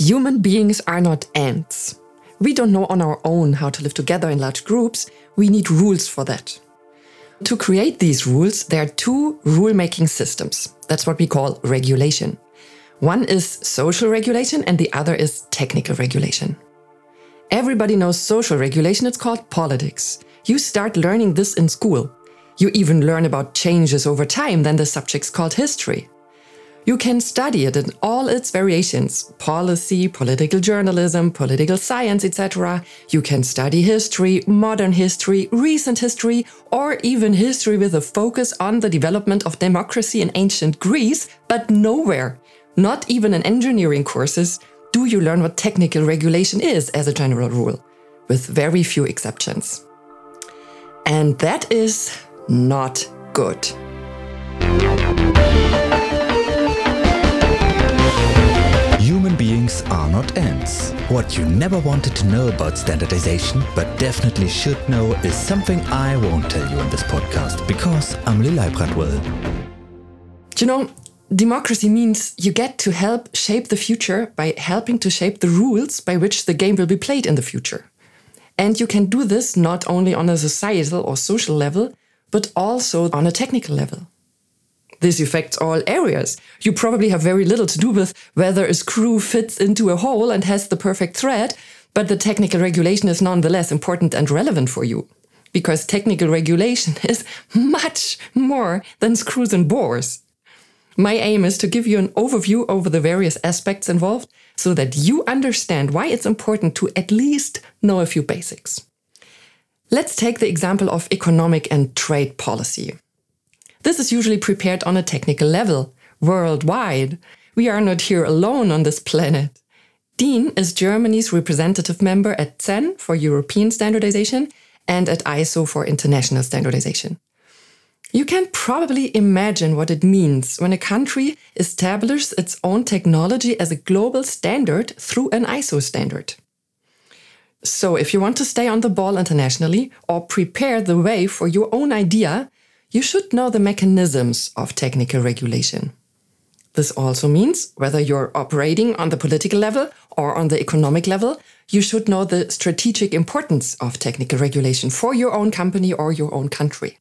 Human beings are not ants. We don't know on our own how to live together in large groups. We need rules for that. To create these rules, there are two rule making systems. That's what we call regulation. One is social regulation and the other is technical regulation. Everybody knows social regulation, it's called politics. You start learning this in school. You even learn about changes over time, then the subject's called history. You can study it in all its variations policy, political journalism, political science, etc. You can study history, modern history, recent history, or even history with a focus on the development of democracy in ancient Greece, but nowhere, not even in engineering courses, do you learn what technical regulation is as a general rule, with very few exceptions. And that is not good. Are not ants. What you never wanted to know about standardization, but definitely should know, is something I won't tell you in this podcast because I'm Lil Leibradwell. You know, democracy means you get to help shape the future by helping to shape the rules by which the game will be played in the future. And you can do this not only on a societal or social level, but also on a technical level. This affects all areas. You probably have very little to do with whether a screw fits into a hole and has the perfect thread, but the technical regulation is nonetheless important and relevant for you. Because technical regulation is much more than screws and bores. My aim is to give you an overview over the various aspects involved so that you understand why it's important to at least know a few basics. Let's take the example of economic and trade policy. This is usually prepared on a technical level, worldwide. We are not here alone on this planet. DIN is Germany's representative member at CEN for European standardization and at ISO for international standardization. You can probably imagine what it means when a country establishes its own technology as a global standard through an ISO standard. So, if you want to stay on the ball internationally or prepare the way for your own idea, you should know the mechanisms of technical regulation. This also means whether you're operating on the political level or on the economic level, you should know the strategic importance of technical regulation for your own company or your own country.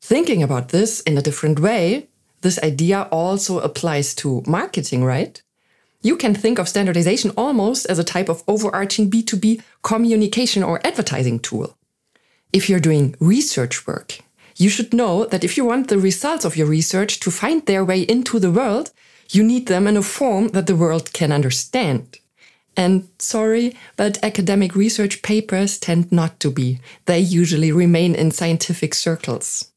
Thinking about this in a different way, this idea also applies to marketing, right? You can think of standardization almost as a type of overarching B2B communication or advertising tool. If you're doing research work, you should know that if you want the results of your research to find their way into the world, you need them in a form that the world can understand. And sorry, but academic research papers tend not to be. They usually remain in scientific circles.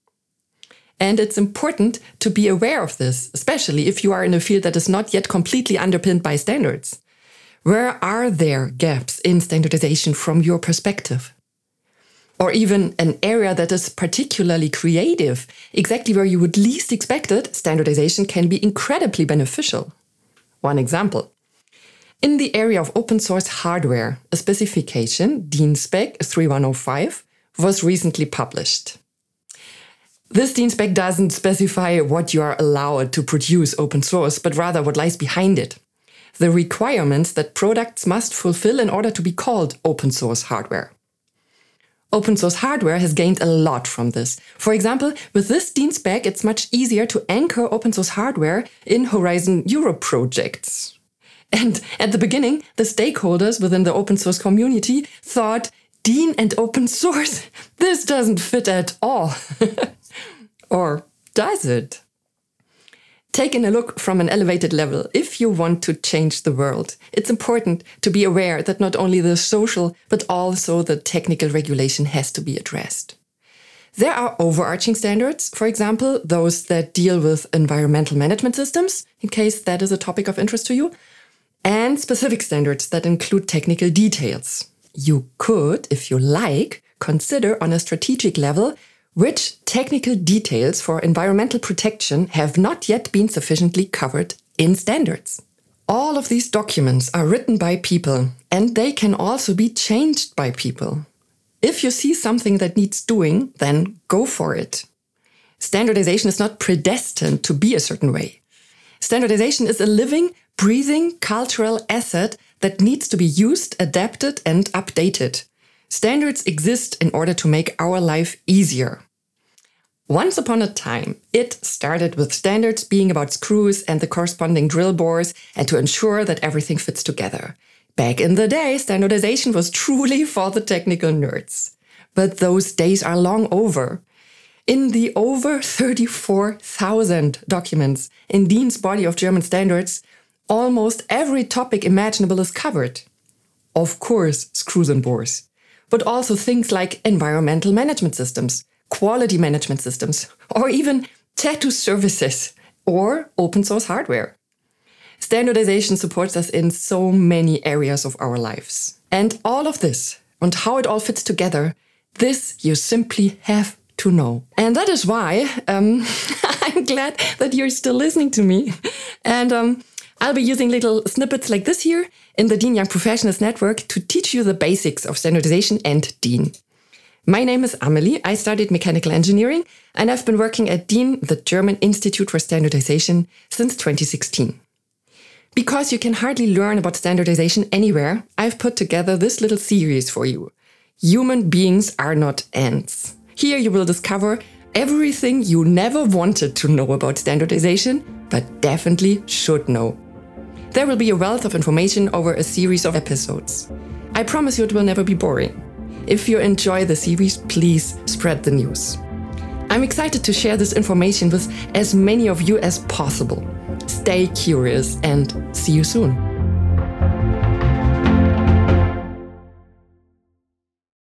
And it's important to be aware of this, especially if you are in a field that is not yet completely underpinned by standards. Where are there gaps in standardization from your perspective? Or even an area that is particularly creative, exactly where you would least expect it, standardization can be incredibly beneficial. One example. In the area of open source hardware, a specification, DIN Spec 3105, was recently published. This DIN Spec doesn't specify what you are allowed to produce open source, but rather what lies behind it. The requirements that products must fulfill in order to be called open source hardware. Open source hardware has gained a lot from this. For example, with this DIN spec, it's much easier to anchor open source hardware in Horizon Europe projects. And at the beginning, the stakeholders within the open source community thought DIN and open source, this doesn't fit at all. or does it? Taken a look from an elevated level, if you want to change the world, it's important to be aware that not only the social, but also the technical regulation has to be addressed. There are overarching standards, for example, those that deal with environmental management systems, in case that is a topic of interest to you, and specific standards that include technical details. You could, if you like, consider on a strategic level which technical details for environmental protection have not yet been sufficiently covered in standards. All of these documents are written by people and they can also be changed by people. If you see something that needs doing, then go for it. Standardization is not predestined to be a certain way. Standardization is a living, breathing cultural asset that needs to be used, adapted, and updated. Standards exist in order to make our life easier. Once upon a time, it started with standards being about screws and the corresponding drill bores and to ensure that everything fits together. Back in the day, standardization was truly for the technical nerds. But those days are long over. In the over 34,000 documents in DIN's body of German standards, almost every topic imaginable is covered. Of course, screws and bores, but also things like environmental management systems, quality management systems, or even tattoo services or open source hardware. Standardization supports us in so many areas of our lives. And all of this and how it all fits together, this you simply have to know. And that is why um, I'm glad that you're still listening to me. And um, I'll be using little snippets like this here in the DIN Young Professionals Network to teach you the basics of standardization and DIN. My name is Amelie. I studied mechanical engineering and I've been working at DIN, the German Institute for Standardization, since 2016. Because you can hardly learn about standardization anywhere, I've put together this little series for you. Human beings are not ants. Here you will discover everything you never wanted to know about standardization, but definitely should know. There will be a wealth of information over a series of episodes. I promise you it will never be boring. If you enjoy the series, please spread the news. I'm excited to share this information with as many of you as possible. Stay curious and see you soon.